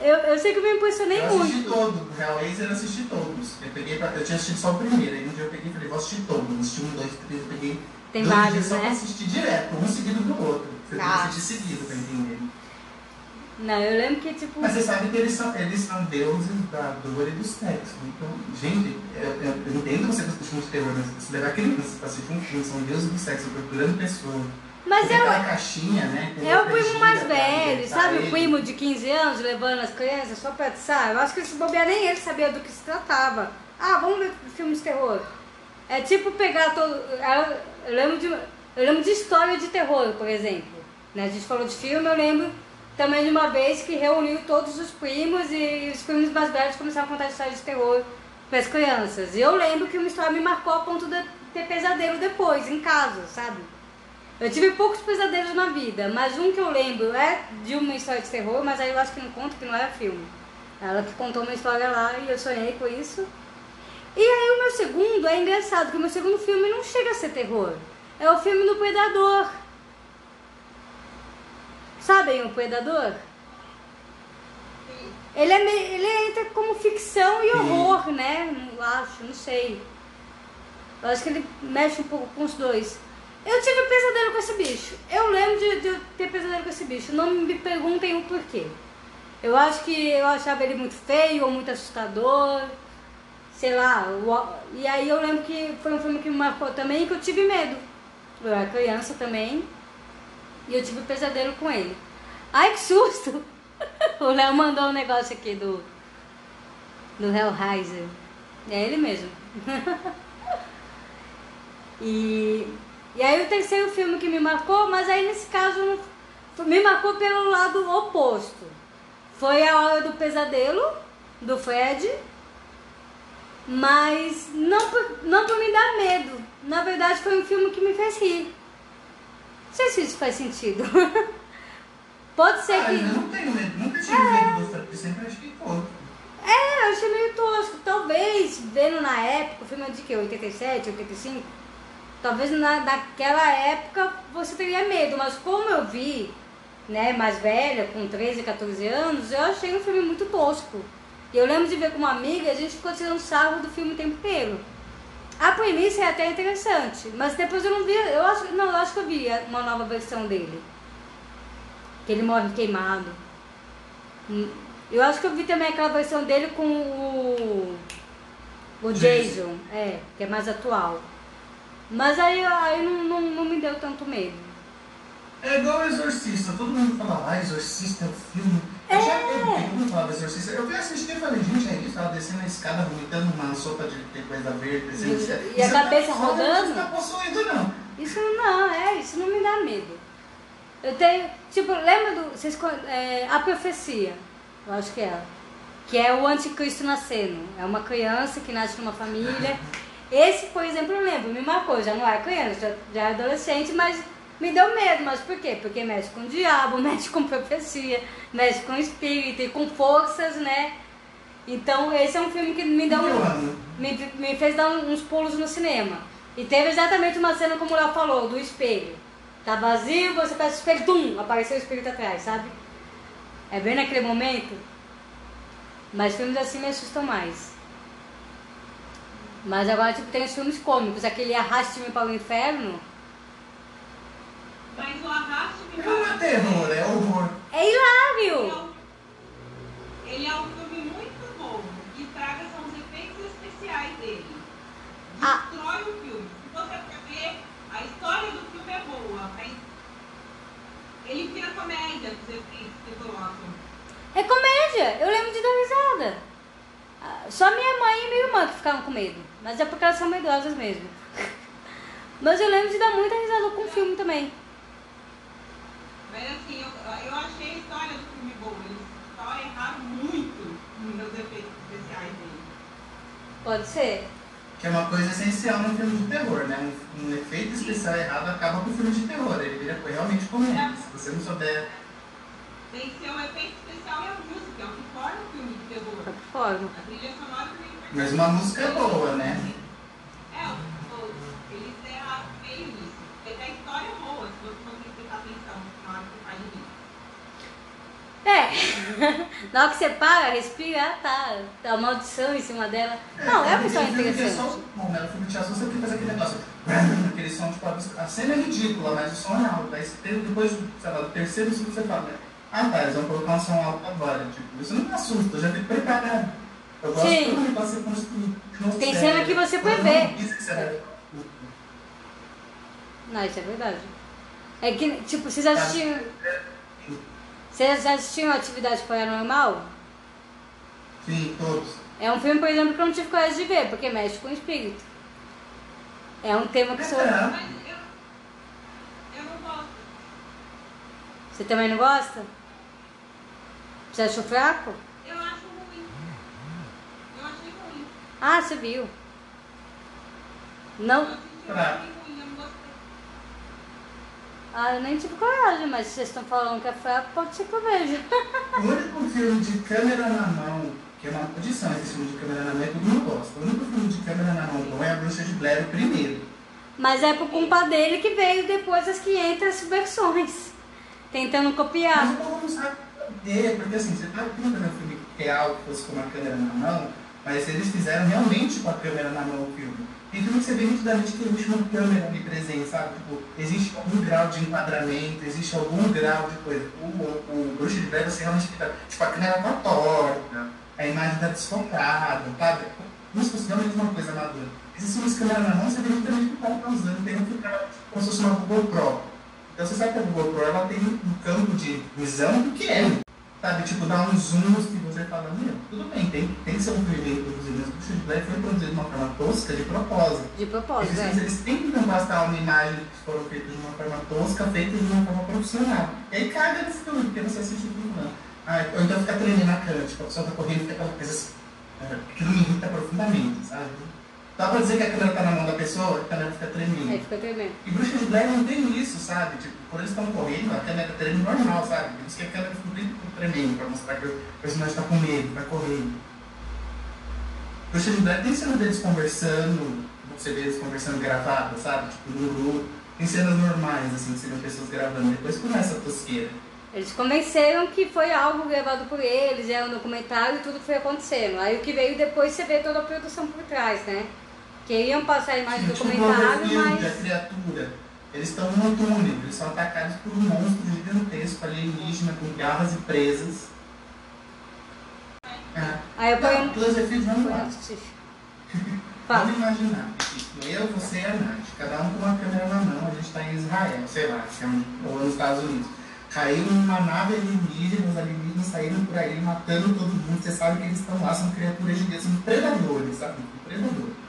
S1: Eu, eu sei que eu me impressionei
S2: muito.
S1: Eu
S2: assisti muito. todo, o Hellraiser eu assisti todos. Eu, peguei pra, eu tinha assistido só o primeiro, aí um dia eu peguei e falei, vou assistir todos. Assisti um, dois, três, eu peguei
S1: Tem dois vários,
S2: dias só
S1: né?
S2: pra assistir direto, um seguido do outro. Você tem que tá. assistir seguido pra entender.
S1: Não, eu lembro que tipo.
S2: Mas você sabe que eles são, eles são deuses da dor e do sexo. Então, gente, eu, eu, eu entendo você que assiste de terror, mas se levar crianças pra assistir um filme, são deuses do sexo, torturando pessoas.
S1: Mas é
S2: o. caixinha, né?
S1: É o primo mais velho, sabe? Ele. O primo de 15 anos levando as crianças só pra atiçar. Eu acho que esse bobear nem ele sabia do que se tratava. Ah, vamos ver filmes de terror. É tipo pegar todo. Eu lembro de, eu lembro de história de terror, por exemplo. Né? A gente falou de filme, eu lembro também de uma vez que reuniu todos os primos e os primos mais velhos começaram a contar histórias de terror para as crianças. E eu lembro que uma história me marcou a ponto de ter pesadelo depois, em casa, sabe? Eu tive poucos pesadelos na vida, mas um que eu lembro é de uma história de terror, mas aí eu acho que não conta, que não era filme. Ela que contou uma história lá e eu sonhei com isso. E aí o meu segundo é engraçado, que o meu segundo filme não chega a ser terror. É o filme do Predador. Sabem o Predador? Ele, é meio, ele entra como ficção e horror, né? Não acho, não sei. Eu acho que ele mexe um pouco com os dois. Eu tive pesadelo com esse bicho. Eu lembro de, de ter pesadelo com esse bicho. Não me perguntem o porquê. Eu acho que eu achava ele muito feio ou muito assustador. Sei lá. E aí eu lembro que foi um filme que me marcou também que eu tive medo. Eu era criança também. E eu tive um pesadelo com ele. Ai, que susto! [laughs] o Léo mandou um negócio aqui do. Do Hellraiser. É ele mesmo. [laughs] e, e aí o terceiro filme que me marcou, mas aí nesse caso me marcou pelo lado oposto. Foi a hora do pesadelo do Fred, mas não por, não por me dar medo. Na verdade foi um filme que me fez rir. Não sei se isso faz sentido. [laughs] Pode ser
S2: ah,
S1: que.
S2: Eu não tenho medo, nunca tive é... medo do Fred, sempre achei pouco.
S1: É, eu achei meio tosco. Talvez, vendo na época, o filme é de que? 87, 85? Talvez na, naquela época você teria medo, mas como eu vi, né, mais velha, com 13, 14 anos, eu achei um filme muito tosco. E eu lembro de ver com uma amiga e a gente ficou tirando sarro do filme o tempo inteiro. A premissa é até interessante, mas depois eu não vi, eu acho, não, eu acho que eu vi uma nova versão dele. Que ele morre queimado. Hum, eu acho que eu vi também aquela versão dele com o o Jason, é, que é mais atual. Mas aí, aí não, não, não me deu tanto medo.
S2: É igual o Exorcista, todo mundo fala, ah, Exorcista é o filme eu é. já vi, todo mundo falava exorcista. Eu fui assistir e falei, gente, é isso, tava descendo a escada, vomitando uma sopa de, de coisa verde. Assim,
S1: e, e a cabeça tá, rodando? Não
S2: tá possuído, não.
S1: Isso não, é, isso não me dá medo. Eu tenho, tipo, lembra do. Vocês, é, a profecia, eu acho que é ela. Que é o anticristo nascendo. É uma criança que nasce numa família. [laughs] Esse, por exemplo, eu lembro, me marcou, já não era criança, já, já era adolescente, mas me deu medo, mas por quê? Porque mexe com o diabo, [laughs] mexe com profecia, mexe com espírito e com forças, né? Então esse é um filme que me deu um, me, me fez dar uns pulos no cinema. E teve exatamente uma cena como o Léo falou, do espelho. Tá vazio, você fecha o espelho, tum, apareceu o espírito atrás, sabe? É bem naquele momento. Mas filmes assim me assustam mais. Mas agora, tipo, tem os filmes cômicos, aquele Arraste-me para o Inferno
S3: mas o arrasto que.
S2: É, é um terror, é horror.
S1: É hilário!
S3: Ele é um filme muito bom. E traga são os efeitos especiais dele. Ah. Destrói ah. o filme. Se você quer ver, a história do filme é boa, mas ele vira comédia dos efeitos que colocam.
S1: É comédia! Eu lembro de dar risada. Ah, só minha mãe e minha irmã que ficavam com medo. Mas é porque elas são medrosas mesmo. [laughs] Mas eu lembro de dar muita risada com o filme também.
S3: Mas assim, eu, eu achei a história do filme boa. Eles só erraram muito nos efeitos especiais dele.
S1: Pode ser.
S2: Que é uma coisa essencial no filme de terror, né? Um, um efeito especial errado acaba com o filme de terror. Ele vira realmente comédia. Se você não souber.
S3: Tem que ser um efeito especial e a música, é o que torna o filme de terror. A trilha sonora também é
S2: Mas uma música boa, né?
S3: É. [laughs] Na hora que
S1: você para, respira, ah, tá. Tá uma maldição em cima dela. Não, é uma história
S2: é
S1: interessante.
S2: Bom? O filme de teatro você tem que fazer aquele negócio. [laughs] Aquele som, tipo, a cena é ridícula, mas o som é alto. Aí você depois, sei lá, do terceiro segundo você fala, né? Ah tá, eles vão colocar um som alto agora. Tipo, isso não me assusta, eu já fico preparado. Eu gosto
S1: Sim.
S2: de construído. Não
S1: Tem
S2: sério.
S1: cena que você prevê.
S2: não
S1: Não, isso é verdade. É que, tipo, vocês assistiram. Vocês já assistiram Atividade Paranormal?
S2: Sim, todos.
S1: É um filme, por exemplo, que eu não tive coragem de ver, porque mexe com o espírito. É um tema que sou.
S2: É.
S3: Mas eu, eu não gosto.
S1: Você também não gosta? Você achou fraco?
S3: Eu acho ruim. Eu achei ruim.
S1: Ah, você viu. Não.
S3: eu achei ruim.
S1: Ah, eu nem tive coragem, mas vocês estão falando que é fraco, pode ser que eu veja.
S2: O único filme de câmera na mão, que é uma tradição esse filme de câmera na mão, é que todo mundo gosta. O único filme de câmera na mão bom é a Bruxa de Blair, o primeiro.
S1: Mas é por culpa dele que veio depois as 500 versões. Tentando
S2: Mas
S1: copiar.
S2: o povo não sabe porque assim, você tá fazer um filme real que fosse com uma câmera na mão, mas eles fizeram realmente com a câmera na mão o filme. Tem filme que você vê nitidamente que existe uma câmera ali presente, sabe? Tipo, existe algum grau de enquadramento, existe algum grau de coisa. O, o, o Bruxa de Blair, você realmente fica, tipo, a câmera tá torta, a imagem tá desfocada, sabe? Como se fosse realmente uma coisa madura. Esses filmes câmera na mão, você vê nitidamente que o cara tá usando, tem um tá como se fosse uma GoPro. Então você sabe que a GoPro ela tem um campo de visão pequeno. Sabe, tipo, dá uns zooms que você fala, meu, tudo bem, tem, tem que ser um bem produzido, mas o Bruxa de Blair foi produzido de uma forma tosca de propósito.
S1: De propósito,
S2: Eles,
S1: é.
S2: eles tentam bastar uma imagem que foram feitas de uma forma tosca, feita de uma forma profissional. E aí caga nesse filme, porque você assiste o filme não. Ah, ou então fica tremendo a câmera, tipo, a pessoa tá correndo e fica aquela coisa assim. é, Aquilo me irrita profundamente, sabe? Dá pra dizer que a câmera tá na mão da pessoa, a câmera fica tremendo.
S1: Aí fica tremendo.
S2: E Bruxa de Blair não tem isso, sabe? Tipo, quando eles estão correndo, a câmera tá tremendo normal, sabe? Por isso que a câmera fica tremendo, pra mostrar que o personagem tá com medo, tá correndo. Bruxa de Blair tem cena deles conversando, você vê eles conversando gravada, sabe? Tipo, grupo. Tem cenas normais, assim, que você vê pessoas gravando. Depois começa a tosqueira.
S1: Eles convenceram que foi algo gravado por eles, é um documentário e tudo foi acontecendo. Aí o que veio depois você vê toda a produção por trás, né? Queriam passar a imagem do
S2: Tipo,
S1: documentário,
S2: a
S1: mas.
S2: criatura. Eles estão num túnel, eles são atacados por um monstro gigantesco alienígena com garras e presas. É.
S1: Aí eu ponho.
S2: Cloverfield, vamos lá. [laughs] Vamos imaginar. Eu, você e a Nath, cada um com uma câmera na mão, a gente está em Israel, sei lá, se é um- ou nos Estados Unidos. Caiu uma nave alienígena, os alienígenas saíram por aí matando todo mundo. Você sabe que eles estão lá, são criaturas gigantes, são predadores, sabe? Predadores.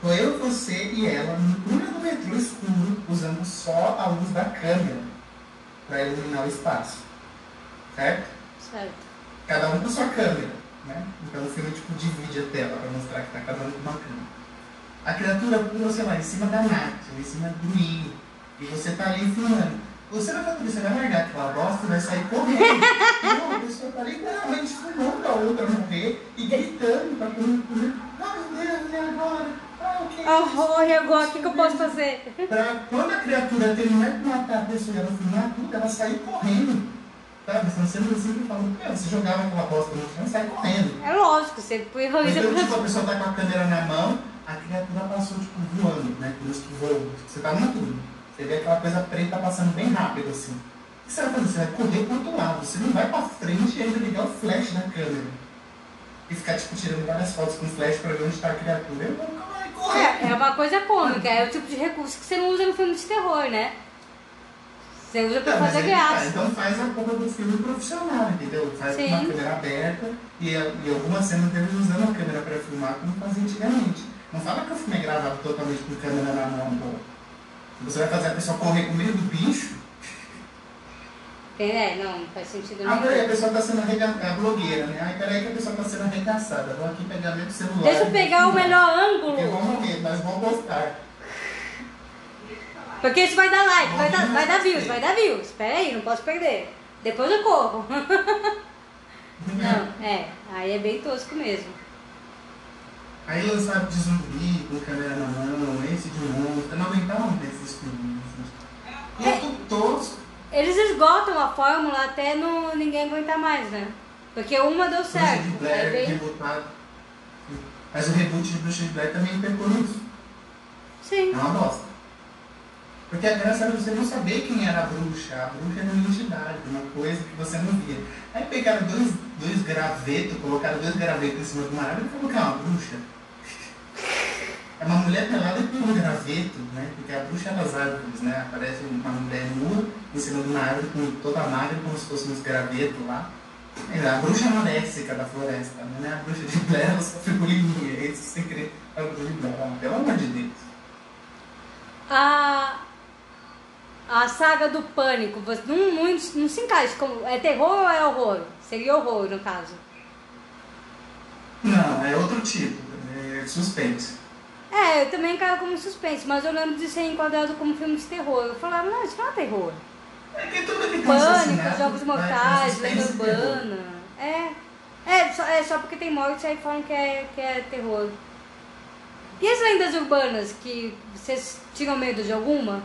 S2: Tô eu, você e ela no túnel do metrô escuro, usando só a luz da câmera para iluminar o espaço. Certo?
S1: Certo.
S2: Cada um com sua câmera, né? Então o filme tipo divide a tela para mostrar que tá cada um com uma câmera. A criatura pula, sei lá, em cima da Nath, ou em cima do Ninho, e você tá ali filmando. Você vai fazer você vai largar aquela bosta e vai sair correndo. [laughs] Não, a pessoa tá literalmente filmando a outra morrer e gritando pra todo mundo. Ah, meu Deus, e agora? Ah, é isso?
S1: Oh, e agora o que, que eu posso fazer?
S2: Pra quando a criatura terminar de matar a pessoa e ela filmar tudo, ela sair correndo. Sabe? Você não assim que fala, meu, você jogava aquela bosta no chão e sai correndo.
S1: É lógico, você prioriza
S2: Então, tipo, a pessoa tá com a câmera na mão, a criatura passou, tipo, voando, né? Isso que voa. Você tá numa tudo. Você vê aquela coisa preta passando bem rápido, assim. O que você vai fazer? Você vai correr pro outro lado. Você não vai pra frente e ainda ligar o flash da câmera. E ficar, tipo, tirando várias fotos com flash pra ver onde tá a criatura. Eu nunca
S1: É, é uma coisa cômica, é o tipo de recurso que você não usa no filme de terror, né? Você usa pra fazer
S2: tá,
S1: graça.
S2: Então faz a porra do filme profissional, entendeu? Faz com uma
S1: Sim.
S2: câmera aberta e, e algumas cenas deles usando a câmera pra filmar como fazia antigamente. Não fala que o filme é gravado totalmente com câmera na mão, pô. Você vai fazer a pessoa correr com medo do bicho,
S1: é, não, não faz sentido
S2: ah, peraí, a
S1: nenhum.
S2: pessoa tá sendo arregaçada, é a blogueira, né? Aí peraí que a pessoa tá sendo arregaçada. Vou aqui pegar meu celular.
S1: Deixa eu pegar o melhor ângulo.
S2: vamos ver, nós vamos postar.
S1: Porque isso vai dar like, vai dar, vai dar views, vai dar views. Espera aí, não posso perder. Depois eu corro. [laughs] Não, é, aí é bem tosco mesmo.
S2: Aí lançaram de zumbi, com câmera na mão, esse de monstro. Eu não aguentava desses filmes. É tudo tosco.
S1: Eles esgotam a fórmula até não, ninguém aguentar mais, né? Porque uma deu
S2: Bruxa
S1: certo.
S2: de
S1: Aí
S2: Blair,
S1: vem...
S2: rebutado. Mas o reboot de Bruxa de Blair também pecou nisso.
S1: Sim.
S2: É uma bosta. Porque a graça era você não saber quem era a bruxa. A bruxa era uma entidade, uma coisa que você não via. Aí pegaram dois, dois gravetos, colocaram dois gravetos em cima de uma árvore e colocaram uma bruxa. É uma mulher pelada com um graveto, né? Porque a bruxa é das árvores, né? Aparece uma mulher nua em cima de uma árvore com toda magra, como se fosse uns gravetos lá. É, A bruxa maléfica da floresta, né? Não é A bruxa de Blair, só figurinha. É isso que você crê. A bruxa de Blair, pelo amor de Deus.
S1: A, a saga do pânico, você não, não, não se encaixa como. É terror ou é horror? Seria horror, no caso.
S2: Não, é outro tipo. É suspense.
S1: É, eu também encaro como suspense, mas eu lembro de ser enquadrado como filme de terror. Eu falava, não, isso não é terror.
S2: É que tudo que tem
S1: Pânico, Jogos
S2: vai
S1: Mortais, Lenda. Urbana. É. É só, é só porque tem morte aí falam que é, que é terror. E as lendas urbanas, que vocês tinham medo de alguma?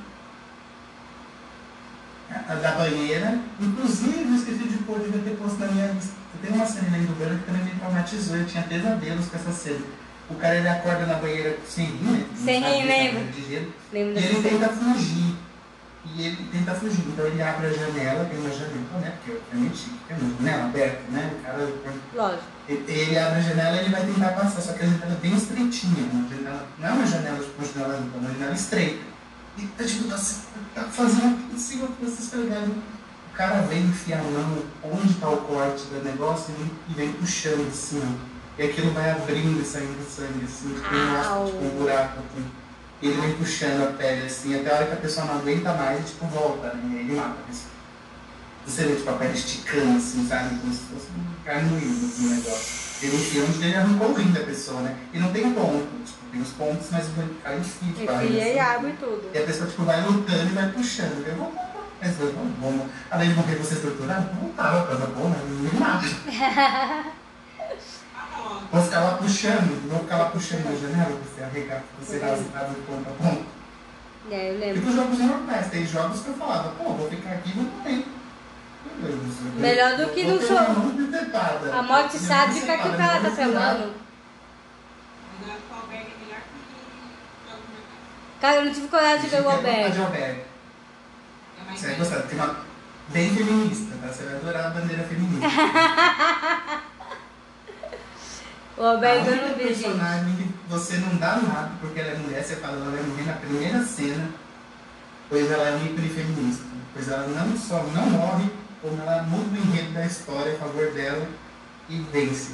S2: A da banheira. Inclusive, eu esqueci de pôr, devia ter posto na minha. Tem uma cena do banheiro que também me traumatizou. Eu tinha pesadelos com essa cena. O cara ele acorda na banheira sem rim, né?
S1: Sem rim, lembro.
S2: tá De gelo.
S1: Lembro
S2: E ele tenta fugir. E ele tenta fugir. Então ele abre a janela, tem uma janela, né? Porque é mentira, tem uma janela aberta, né? O cara
S1: Lógico.
S2: Ele ele abre a janela e ele vai tentar passar, só que a janela é bem estreitinha. Uma janela, não é uma janela tipo uma janela limpa, é uma janela estreita. E tá, tipo, tá, tá fazendo aqui em cima pra você esfregar. O cara vem enfiar a mão onde tá o corte do negócio e vem, e vem puxando assim, ó. E aquilo vai abrindo e saindo sangue, assim, tipo, um,
S1: Au.
S2: tipo, um buraco assim. E ele vem puxando a pele assim, até a hora que a pessoa não aguenta mais e tipo volta, né? E aí ele mata a pessoa. Você vê tipo a pele esticando assim, sabe? Como se fosse um carne moída assim, o negócio. Ele enfia onde ele arrancou o rim da pessoa, né? E não tem ponto, tipo, tem os pontos, mas o cara enfia, tipo,
S1: Enfia
S2: aí,
S1: e
S2: assim.
S1: abre tudo.
S2: E a pessoa tipo, vai lutando e vai puxando. Eu vou, mas eu vou, vou. Além de morrer vocês torturados, não tava coisa boa, né? Não me mata. [laughs] Vou ficar lá puxando, vou ficar lá puxando na janela, você arregar, você rasgar de ponta a ponta.
S1: É, eu
S2: E
S1: lembro.
S2: os jogos normais, tem jogos que eu falava, pô, vou ficar aqui e vou morrer. Meu Deus, eu-
S1: Melhor do que no
S2: decepada.
S1: A morte
S2: Minha
S1: sádica que o
S2: decepada,
S1: cara tá
S2: eu
S3: albergue
S1: não tive coragem de ver o.
S3: É mais
S2: Você vai gostar, tem uma bem feminista, tá? Você vai adorar a bandeira feminista. [laughs]
S1: O Alberto eu não vi, gente.
S2: personagem que você não dá nada porque ela é mulher, você fala, ela vai morrer na primeira cena, pois ela é um ícone feminista. Pois ela não só não morre, como ela muda o enredo da história a favor dela e vence.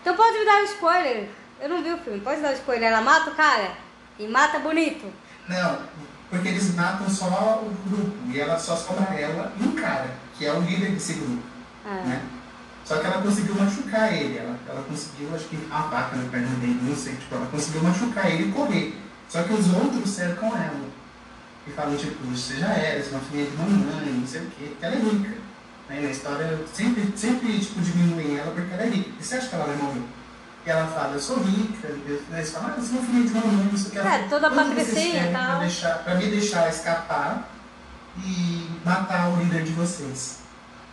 S1: Então pode me dar um spoiler. Eu não vi o filme, pode dar um spoiler. Ela mata o cara? E mata bonito.
S2: Não, porque eles matam só o grupo e ela só sobra ela e um cara, que é o líder desse grupo.
S1: Ah.
S2: né? Só que ela conseguiu machucar ele, ela, ela conseguiu, acho que a vaca na perna dele, não sei, tipo, ela conseguiu machucar ele e correr. Só que os outros cercam ela. E falam, tipo, você já era, você é uma filha de mamãe, não sei o quê, porque ela é rica. Né? Na história sempre, sempre tipo, diminuem ela porque ela é rica. E você acha que ela vai morrer? E ela fala, eu sou rica, e eles falam, ah, você é uma filha de mamãe, não sei o que.
S1: É, toda
S2: "Quanto vocês
S1: patricinha e tal."
S2: Pra, deixar, pra me deixar escapar e matar o líder de vocês.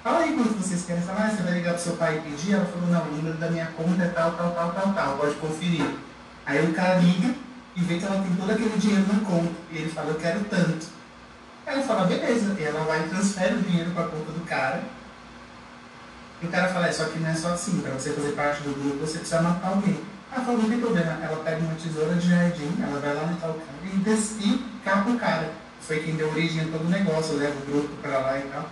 S2: Fala aí quanto vocês querem. Fala, ah, você vai ligar pro seu pai e pedir? Ela falou, não, o número da minha conta é tal, tal, tal, tal, tal, pode conferir. Aí o cara liga e vê que ela tem todo aquele dinheiro na conta. E ele fala, eu quero tanto. Ela fala, beleza. E ela vai e transfere o dinheiro pra conta do cara. E o cara fala, é, só que não é só assim, pra você fazer parte do grupo, você precisa matar alguém. Ela falou, não tem problema. Ela pega uma tesoura de jardim, ela vai lá matar o cara e, e capa o cara. foi quem deu origem a todo o negócio, leva o grupo para lá e tal.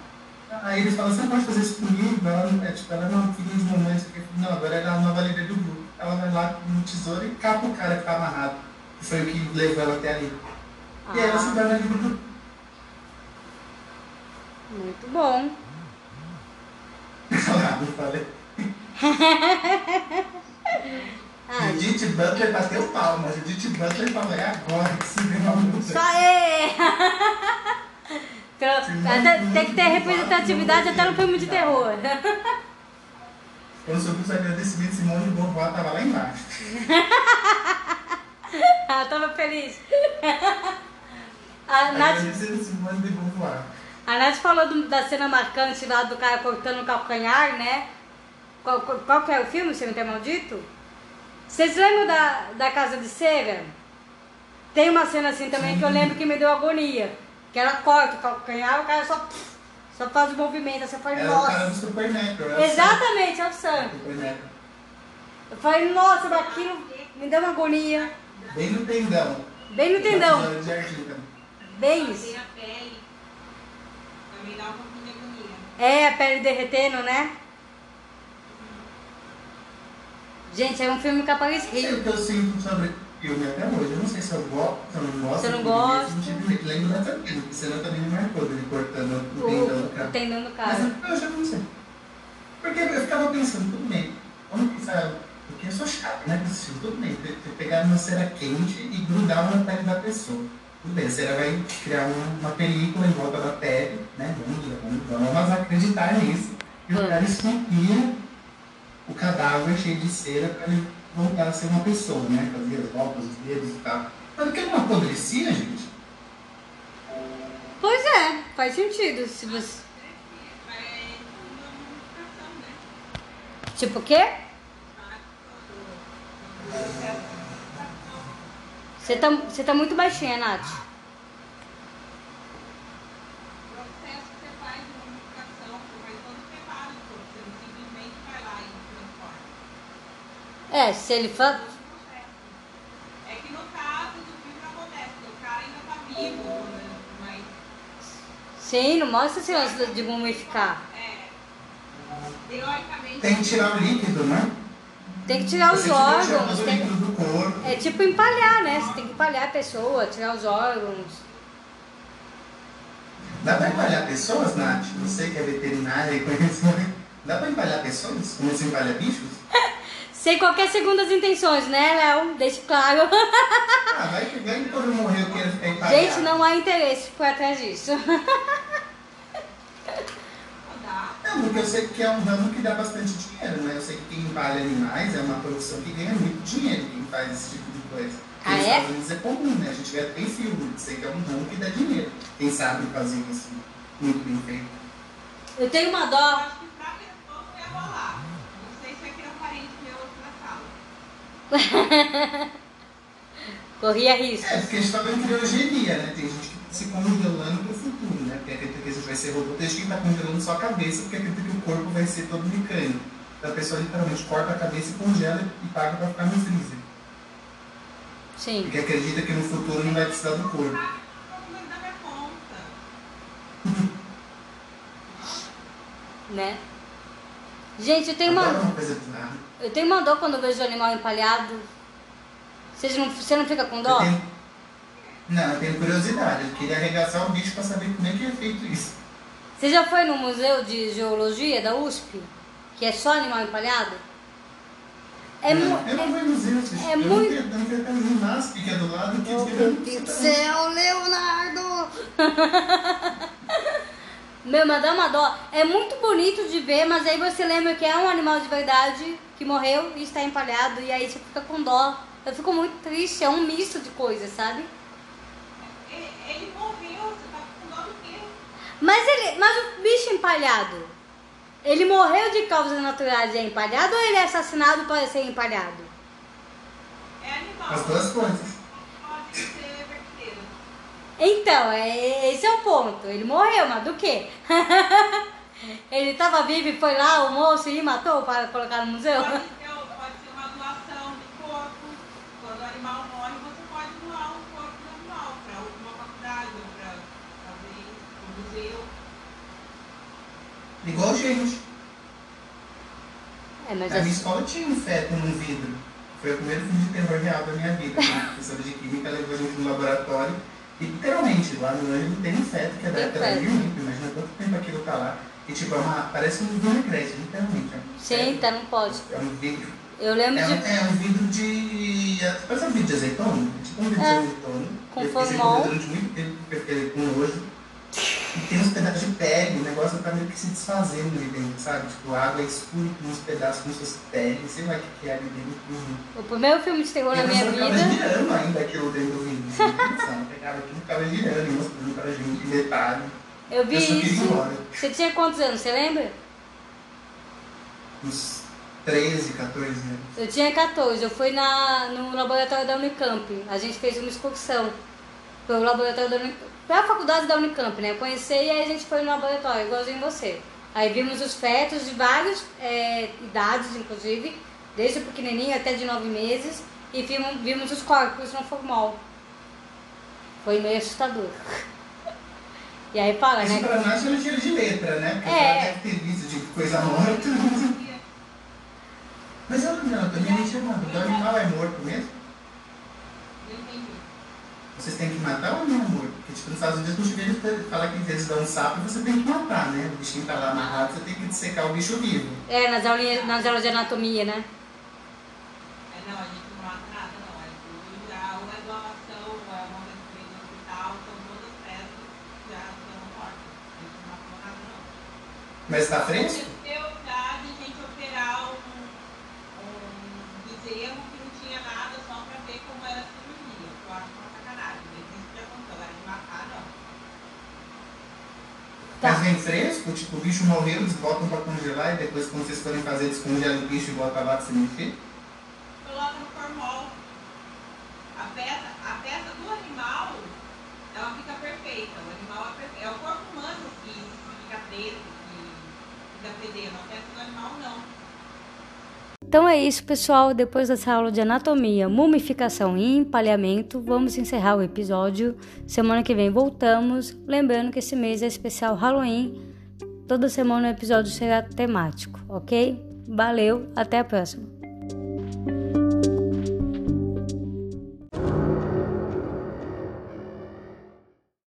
S2: Aí eles falam, você não pode fazer isso comigo? Ela, é, tipo, ela não, de mamãe, isso aqui. Não, agora ela é a nova líder do grupo. Ela vai lá um tesouro e capa o cara que tá amarrado. Que foi o que levou ela até ali. E aí ela se
S1: Ah,
S2: torna líder do grupo.
S1: muito bom. [laughs]
S2: Ah, não falei. [laughs]
S1: Ah,
S2: Judith Butler bateu palma. Judith Butler falou, é agora que se vê uma luta.
S1: só é. [laughs] Até- tem que ter representatividade até no filme de terror.
S2: Quando subiu os agradecimentos, Simone de Beauvoir tava lá embaixo. [laughs]
S1: Ela tava feliz. A Nath,
S2: Agradecendo Simone de Beauvoir.
S1: a Nath falou do- da cena marcante lá do cara cortando o calcanhar, né? Qual, qual, qual que é o filme, Tem Maldito? Vocês lembram da, da Casa de Cera? Tem uma cena assim também que eu lembro que me deu agonia. Que ela corta o calcanhar, o cara só, só faz o movimento. Você
S2: cara do
S1: nossa.
S2: Supernatural.
S1: Exatamente, é o sangue.
S2: Supernatural.
S1: Eu falei, nossa, daquilo me deu uma agonia.
S2: Bem no tendão.
S1: Bem no tendão.
S2: De.
S1: Bem isso.
S3: de.
S1: É, a pele derretendo, né? Gente, é um filme capaz
S2: sei
S1: rir.
S2: o que eu sinto sobre filme até hoje. Eu não sei se eu gosto, se eu não gosto.
S1: Você não
S2: eu
S1: gosta?
S2: tive- Lembro dessa cena, cena também me marcou, dele cortando o tendão do cara.
S1: o tendão do
S2: Mas
S1: cara.
S2: eu, eu já não sei. Porque eu ficava pensando, tudo bem. Vamos pensar, porque eu sou chato, né? Assim, tudo bem, pe- pe- pegar uma cera quente e grudar na pele da pessoa. Tudo bem, a cera vai criar uma, película em volta da pele, né? Vamos, vamos, vamos acreditar nisso. E o cara esculpia o cadáver cheio de cera para ele voltar a ser uma pessoa, né? Fazia as voltas, os dedos e tal. Mas que não apodrecia, gente?
S1: Pois é, faz sentido. Se você...
S3: É uma?
S1: Tipo o quê? Você tá, você tá muito baixinha, Nath.
S3: O processo que você faz de modificação, você faz todo o preparo do corpo, você não simplesmente vai lá e transforma.
S1: É, se ele fa...
S3: Todo o processo. É que no caso do filme acontece, porque o cara ainda tá vivo, né? mas
S1: Sim, não mostra esse lance de mumificar.
S3: é. Teoricamente.
S2: Tem que tirar o líquido, né?
S1: Tem que tirar os
S2: Você tem que tirar
S1: órgãos. tem-
S2: líquido do corpo.
S1: É tipo empalhar, né? Você tem que empalhar a pessoa, tirar os órgãos.
S2: Dá pra empalhar pessoas, Nath? Você que é veterinária e conhece. Dá pra empalhar pessoas? Como se empalha bichos?
S1: Sem qualquer segundas intenções, né, Léo? Deixe claro.
S2: Ah, vai que vai que quando eu morrer eu quero ficar empalhado.
S1: Gente, não há interesse por atrás disso.
S3: Dá.
S2: Não, porque eu sei que é um ramo que dá bastante dinheiro, né? Eu sei que quem empalha animais é uma profissão que ganha muito dinheiro, quem faz esse tipo de coisa.
S1: Ah,
S2: nos
S1: é?
S2: Estados Unidos é comum, né? A gente vê até em filme, sei que é um ramo que dá dinheiro. Quem sabe fazer isso muito bem feito.
S1: Eu tenho uma
S3: Eu
S1: dó.
S3: acho que pra pessoa não ia rolar. Não sei se vai criar um parente meu outro na sala. [laughs]
S1: Corria risco.
S2: É, porque a gente tá vendo criogenia, né? Tem gente que tá se congelando pro futuro, né? Porque acredita que a gente vai ser robô, tem gente que tá congelando só a cabeça, porque acredita que o corpo vai ser todo mecânico. Então a pessoa literalmente corta a cabeça e congela e paga pra ficar no freezer.
S1: Sim.
S2: Porque acredita que no futuro não vai precisar do corpo.
S3: Ah, o.
S1: Né? Gente, eu tenho uma, eu tenho uma dó quando eu vejo animal empalhado. Vocês não, você não fica com
S2: Eu
S1: dó?
S2: tenho... Não, eu tenho curiosidade. Eu queria arregaçar o bicho pra saber como é que é feito isso.
S1: Você já foi no Museu de Geologia da USP? Que é só animal empalhado? É
S2: não,
S1: muito.
S2: eu não vou em museu,
S1: é
S2: eu
S1: muito-
S2: não tenho, eu não tenho até o Unasp, que é do lado, que
S1: Oh,
S2: fica-
S1: meu Deus do céu, Leonardo! [laughs] Meu, mas dá uma dó. É muito bonito de ver, mas aí você lembra que é um animal de verdade que morreu e está empalhado, e aí você fica com dó. Eu fico muito triste, é um misto de coisas, sabe?
S3: Ele, ele morreu, você tá com dó do quê?
S1: Mas ele. Mas o bicho empalhado, ele morreu de causas naturais e é empalhado ou ele é assassinado para ser empalhado?
S3: É animal.
S2: As duas coisas.
S3: Pode ser.
S1: Então, é, esse é o ponto. Ele morreu, mas do quê? [laughs] ele estava vivo e foi lá, o moço, e matou para colocar no museu?
S3: Pode, pode ser uma doação de corpo. Quando o animal morre, você pode doar o corpo do animal para alguma faculdade, para fazer um museu.
S2: Igual o gente.
S1: É, mas
S2: Na minha
S1: assim-
S2: escola tinha um feto num vidro. Foi o primeiro filme de terror real da minha vida. Né? A professora de química levou a no laboratório e literalmente, lá no Ângelo tem um feto que é da época da. Olímpia. Imagina quanto tempo aquilo tá lá. E tipo, é uma, parece um vinagrete, literalmente. É um
S1: sim,
S2: feto.
S1: tá, não pode.
S2: É um vidro.
S1: Eu lembro
S2: É um,
S1: de.
S2: é um vidro de. Parece um vidro de azeitona? Tipo um vidro
S1: É,
S2: de azeitona.
S1: com
S2: Eu fiquei sem
S1: formol.
S2: com nojo. E tem uns pedaços de pele, o negócio tá meio que se desfazendo ali dentro, sabe? Tipo, a água é escura com uns pedaços como se fosse pele, sei lá o que que é ali dentro.
S1: O primeiro filme de terror na minha
S2: ficava
S1: vida.
S2: girando ainda aquilo dentro do vidro. Assim, pegava aquilo e ficava girando mostrando pra gente detalhe.
S1: Eu vi
S2: Eu ir
S1: isso. Você tinha quantos anos? Você lembra?
S2: Uns 13, 14 anos.
S1: Eu tinha 14. Eu fui na, no laboratório da Unicamp. A gente fez uma excursão pro laboratório da Unicamp. Pra faculdade da Unicamp, né? Eu conheci e aí a gente foi no laboratório, igualzinho você. Aí vimos os fetos de várias é, idades, inclusive, desde o pequenininho até de nove meses, e vimos, vimos os corpos no formol. Foi meio assustador. [laughs] E aí fala,
S2: Isso
S1: né?
S2: pra nós era tiro de letra, né? Porque
S1: É.
S2: ela deve ter visto de coisa morta. [laughs] Mas eu não, também nem chamado. O animal é morto mesmo?
S3: Não entendi.
S2: Vocês têm que matar ou não é morto? Porque tipo, nos Estados Unidos não cheguei a falar que eles dão um sapo e você tem que matar, né? O bichinho tá lá amarrado, você tem que dissecar o bicho vivo.
S1: É, nas aulinhas, nas aulas de anatomia, né?
S3: É, não, a gente não mata nada, não. É tudo já ou é doação, ou é uma vez que vem no hospital, são todas peças que já estão mortas. A gente não matou nada, não.
S2: Mas tá fresco?
S3: Aconteceu já de gente operar um, um bezerro que não tinha nada só pra ver como era a cirurgia. que Eu acho uma sacanagem. Mas isso já aconteceu. Agora de matar, não.
S1: Tá.
S2: Mas vem fresco? Tipo, o bicho morreu, eles botam pra congelar e depois quando vocês forem fazer, descongela o bicho e bota lá pra se mexer?
S3: Coloca no formol. A peça, a peça do animal, ela fica perfeita. O animal é perfeito. É o corpo humano que fica preso, que fica fedendo. A peça do animal, não.
S1: Então é isso, pessoal. Depois dessa aula de anatomia, mumificação e empalhamento, vamos encerrar o episódio. Semana que vem voltamos. Lembrando que esse mês é especial Halloween. Toda semana o episódio será temático, ok? Valeu, até a próxima.